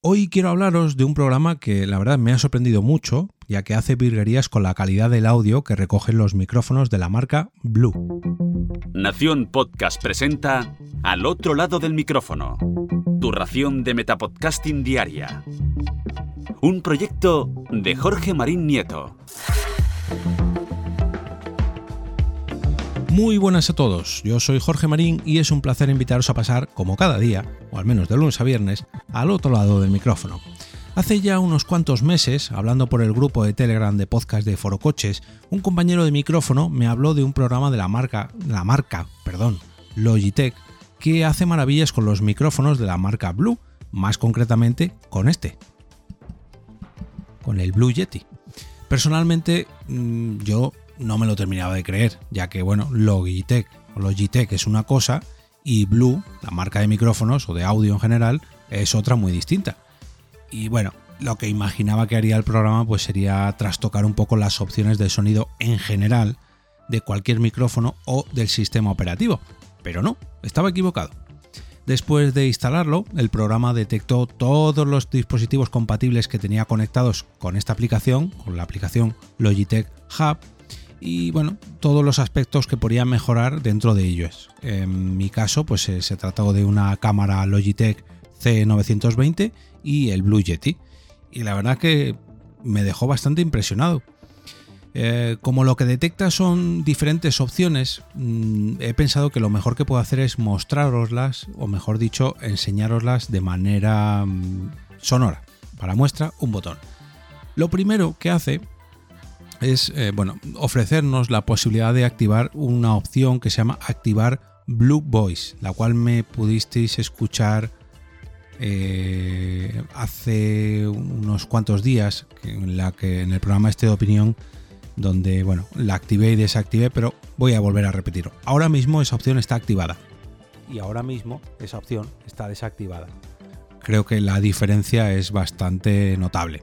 Hoy quiero hablaros de un programa que la verdad me ha sorprendido mucho, ya que hace virguerías con la calidad del audio que recogen los micrófonos de la marca Blue. Nación Podcast presenta Al otro lado del micrófono, tu ración de Metapodcasting Diaria. Un proyecto de Jorge Marín Nieto. Muy buenas a todos, yo soy Jorge Marín y es un placer invitaros a pasar, como cada día, o al menos de lunes a viernes, al otro lado del micrófono. Hace ya unos cuantos meses, hablando por el grupo de Telegram de podcast de Forocoches, un compañero de micrófono me habló de un programa de la marca, la marca, perdón, Logitech, que hace maravillas con los micrófonos de la marca Blue, más concretamente con este, con el Blue Yeti. Personalmente, mm, yo no me lo terminaba de creer, ya que, bueno, Logitech o Logitech es una cosa y Blue, la marca de micrófonos o de audio en general, es otra muy distinta. Y bueno, lo que imaginaba que haría el programa pues sería trastocar un poco las opciones de sonido en general de cualquier micrófono o del sistema operativo. Pero no, estaba equivocado. Después de instalarlo, el programa detectó todos los dispositivos compatibles que tenía conectados con esta aplicación, con la aplicación Logitech Hub, y bueno, todos los aspectos que podría mejorar dentro de ellos. En mi caso, pues eh, se trató de una cámara Logitech C920 y el Blue Yeti. Y la verdad que me dejó bastante impresionado. Eh, como lo que detecta son diferentes opciones, mm, he pensado que lo mejor que puedo hacer es mostraroslas, o mejor dicho, enseñaroslas de manera mm, sonora. Para muestra, un botón. Lo primero que hace es eh, bueno, ofrecernos la posibilidad de activar una opción que se llama activar Blue Voice, la cual me pudisteis escuchar eh, hace unos cuantos días en la que en el programa este de opinión donde bueno la activé y desactivé pero voy a volver a repetirlo. Ahora mismo esa opción está activada. Y ahora mismo esa opción está desactivada. Creo que la diferencia es bastante notable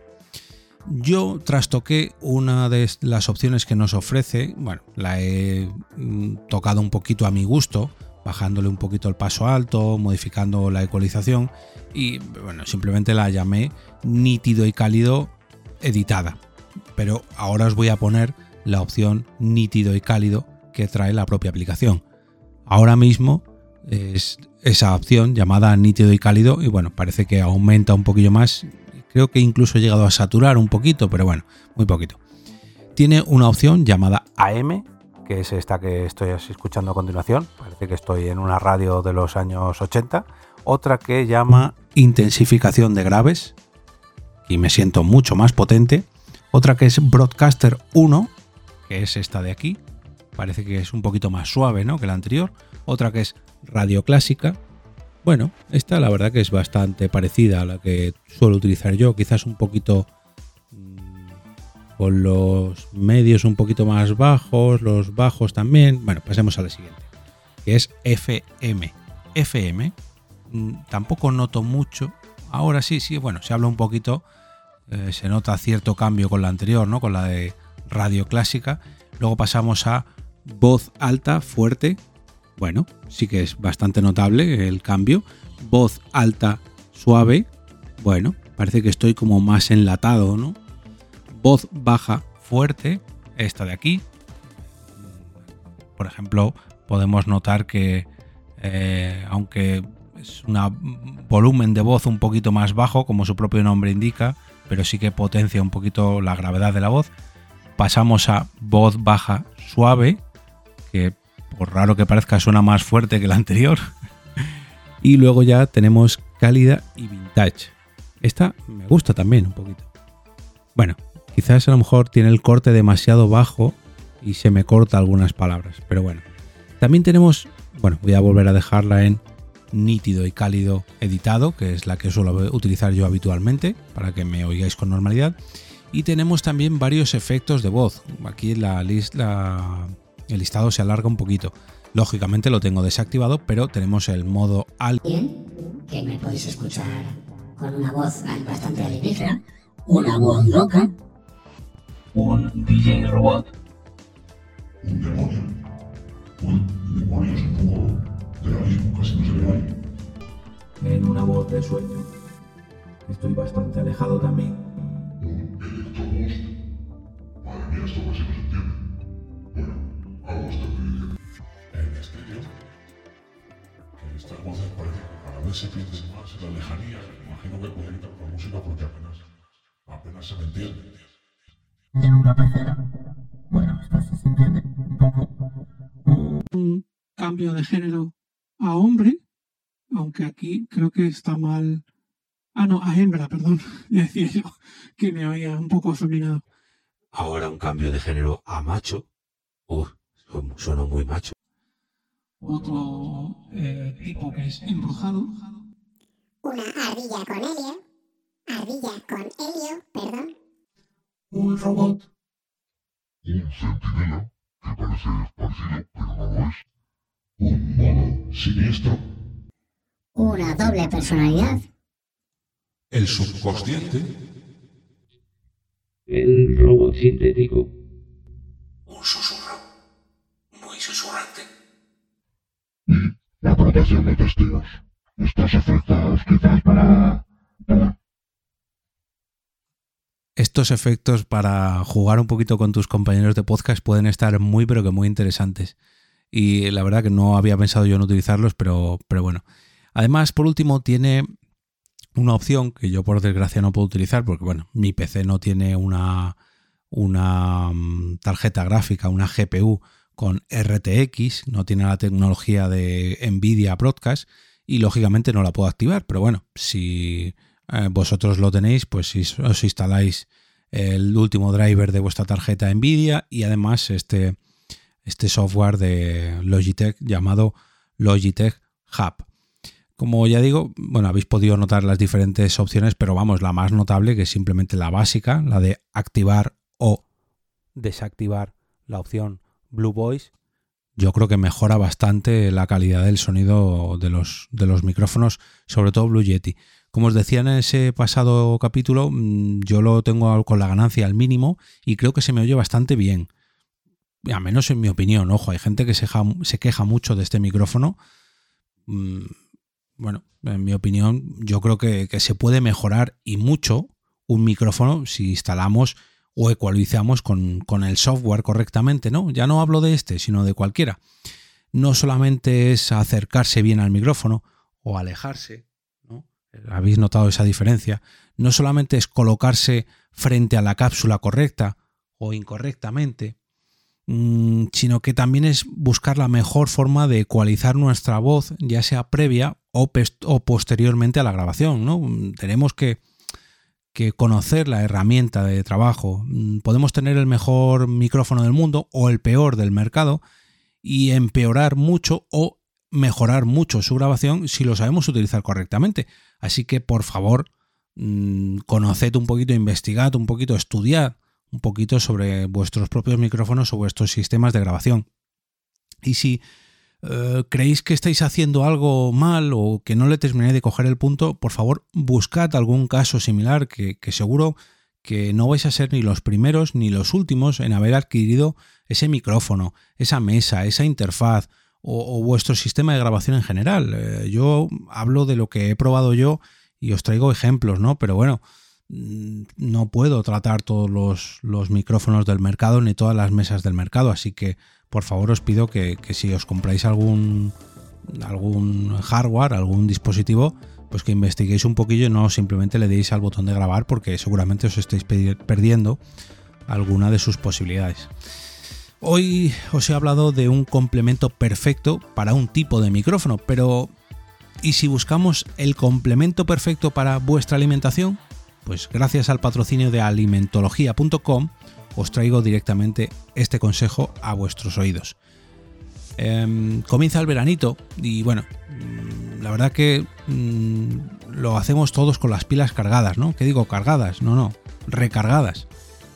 yo trastoqué una de las opciones que nos ofrece, bueno, la he mm, tocado un poquito a mi gusto, bajándole un poquito el paso alto, modificando la ecualización y bueno, simplemente la llamé nítido y cálido editada. Pero ahora os voy a poner la opción nítido y cálido que trae la propia aplicación. Ahora mismo es esa opción llamada nítido y cálido y bueno, parece que aumenta un poquillo más Creo que incluso he llegado a saturar un poquito, pero bueno, muy poquito. Tiene una opción llamada AM, que es esta que estoy escuchando a continuación. Parece que estoy en una radio de los años 80. Otra que llama intensificación de graves, y me siento mucho más potente. Otra que es Broadcaster 1, que es esta de aquí. Parece que es un poquito más suave ¿no? que la anterior. Otra que es radio clásica, bueno, esta la verdad que es bastante parecida a la que suelo utilizar yo, quizás un poquito mm, con los medios un poquito más bajos, los bajos también. Bueno, pasemos a la siguiente, que es FM. FM, mm, tampoco noto mucho. Ahora sí, sí, bueno, se habla un poquito, eh, se nota cierto cambio con la anterior, ¿no? Con la de radio clásica. Luego pasamos a voz alta, fuerte, bueno, sí que es bastante notable el cambio. Voz alta, suave. Bueno, parece que estoy como más enlatado, ¿no? Voz baja, fuerte. Esta de aquí. Por ejemplo, podemos notar que eh, aunque es un volumen de voz un poquito más bajo, como su propio nombre indica, pero sí que potencia un poquito la gravedad de la voz. Pasamos a voz baja suave, que por raro que parezca, suena más fuerte que la anterior. y luego ya tenemos cálida y vintage. Esta me gusta también un poquito. Bueno, quizás a lo mejor tiene el corte demasiado bajo y se me corta algunas palabras, pero bueno. También tenemos, bueno, voy a volver a dejarla en nítido y cálido editado, que es la que suelo utilizar yo habitualmente para que me oigáis con normalidad. Y tenemos también varios efectos de voz. Aquí la lista el listado se alarga un poquito. Lógicamente lo tengo desactivado, pero tenemos el modo al. Bien, que me podéis escuchar con una voz bastante alienígena, una voz loca, un DJ robot, un demonio, un demonio es un poco de la misma, casi no se ve ahí. en una voz de sueño, Estoy bastante alejado también. Que cada vez se pierden más en la lejanía. Imagino que voy a quitar la música porque apenas, apenas se me entiende. De una tercera. Bueno, esto se entiende un poco. un cambio de género a hombre, aunque aquí creo que está mal. Ah, no, a hembra, perdón. Decía yo que me oía un poco afeminado. Ahora un cambio de género a macho. Uf, suena muy macho. Otro eh, tipo que es embrujado. Una ardilla con helio. Ardilla con helio, perdón. Un robot. Un centinela, que parece parecido, pero no lo es. Un mono siniestro. Una doble personalidad. El subconsciente. El robot sintético. Testigos. Estos efectos quizás para... para Estos efectos para jugar un poquito con tus compañeros de podcast pueden estar muy pero que muy interesantes. Y la verdad que no había pensado yo en utilizarlos, pero, pero bueno. Además, por último, tiene una opción que yo por desgracia no puedo utilizar porque bueno, mi PC no tiene una, una mm, tarjeta gráfica, una GPU con RTX, no tiene la tecnología de Nvidia Broadcast y lógicamente no la puedo activar, pero bueno, si eh, vosotros lo tenéis, pues si os instaláis el último driver de vuestra tarjeta Nvidia y además este, este software de Logitech llamado Logitech Hub. Como ya digo, bueno, habéis podido notar las diferentes opciones, pero vamos, la más notable que es simplemente la básica, la de activar o desactivar la opción Blue Voice. Yo creo que mejora bastante la calidad del sonido de los, de los micrófonos, sobre todo Blue Yeti. Como os decía en ese pasado capítulo, mm, yo lo tengo con la ganancia al mínimo y creo que se me oye bastante bien. A menos en mi opinión, ojo, hay gente que se, ja- se queja mucho de este micrófono. Mm, bueno, en mi opinión, yo creo que se puede mejorar y mucho un micrófono si instalamos o ecualizamos con, con el software correctamente, ¿no? Ya no hablo de este, sino de cualquiera. No solamente es acercarse bien al micrófono o alejarse, ¿no? ¿Habéis notado esa diferencia? No solamente es colocarse frente a la cápsula correcta o incorrectamente, mm, sino que también es buscar la mejor forma de ecualizar nuestra voz, ya sea previa o, o posteriormente a la grabación, ¿no? Tenemos que, que conocer la herramienta de trabajo. Mm, Podemos tener el mejor micrófono del mundo o el peor del mercado y empeorar mucho o mejorar mucho su grabación si lo sabemos utilizar correctamente. Así que por favor, mm, conoced un poquito, investigad un poquito, estudiad un poquito sobre vuestros propios micrófonos o vuestros sistemas de grabación. Y si creéis que estáis haciendo algo mal o que no le termináis de coger el punto, por favor buscad algún caso similar que, seguro que no vais a ser ni los primeros ni los últimos en haber adquirido ese micrófono, esa mesa, esa interfaz o, vuestro sistema de grabación en general. Eh, yo hablo de lo que he probado yo y os traigo ejemplos, ¿no? Pero bueno, no puedo tratar todos los, micrófonos del mercado ni todas las mesas del mercado, así que por favor os pido que, si os compráis algún, algún hardware, algún dispositivo, pues que investiguéis un poquillo y no simplemente le deis al botón de grabar porque seguramente os estáis perdiendo alguna de sus posibilidades. Hoy os he hablado de un complemento perfecto para un tipo de micrófono, pero ¿y si buscamos el complemento perfecto para vuestra alimentación? Pues gracias al patrocinio de alimentología.com os traigo directamente este consejo a vuestros oídos. Em, comienza el veranito y bueno, mm, la verdad que mm, lo hacemos todos con las pilas cargadas, ¿no? ¿Qué digo cargadas? No, no, recargadas.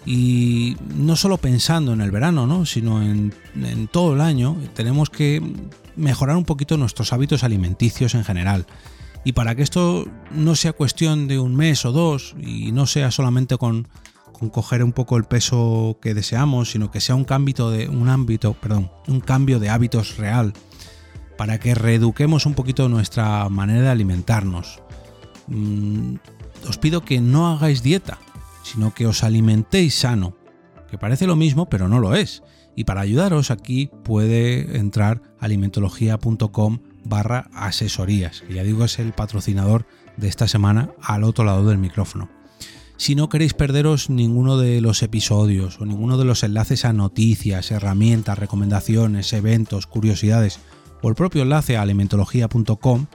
Y no solo pensando en el verano, ¿no? sino en, en todo el año, tenemos que mejorar un poquito nuestros hábitos alimenticios en general. Y para que esto no sea cuestión de un mes o dos y no sea solamente con, coger un poco el peso que deseamos, sino que sea un cambio de un ámbito, perdón, un cambio de hábitos real para que reeduquemos un poquito nuestra manera de alimentarnos. Mm, os pido que no hagáis dieta, sino que os alimentéis sano, que parece lo mismo pero no lo es. Y para ayudaros aquí puede entrar alimentología.com barra asesorías, que ya digo es el patrocinador de esta semana al otro lado del micrófono. Si no queréis perderos ninguno de los episodios o ninguno de los enlaces a noticias, herramientas, recomendaciones, eventos, curiosidades o el propio enlace a alimentología.com,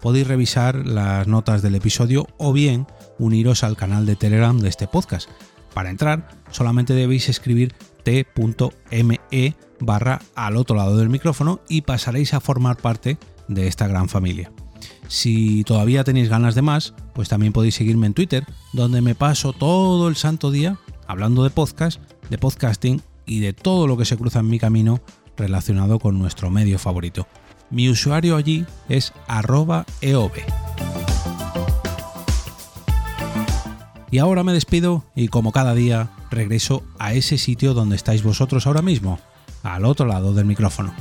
podéis revisar las notas del episodio o bien uniros al canal de Telegram de este podcast. Para entrar solamente debéis escribir t.me barra al otro lado del micrófono y pasaréis a formar parte esta gran familia. Si todavía tenéis ganas de más, pues también podéis seguirme en Twitter, donde me paso todo el santo día hablando de podcast, de podcasting y de todo lo que se cruza en mi camino relacionado con nuestro medio favorito. Mi usuario allí es arroba eov. Y ahora me despido y como cada día regreso a ese sitio donde estáis vosotros ahora mismo, al otro lado del micrófono.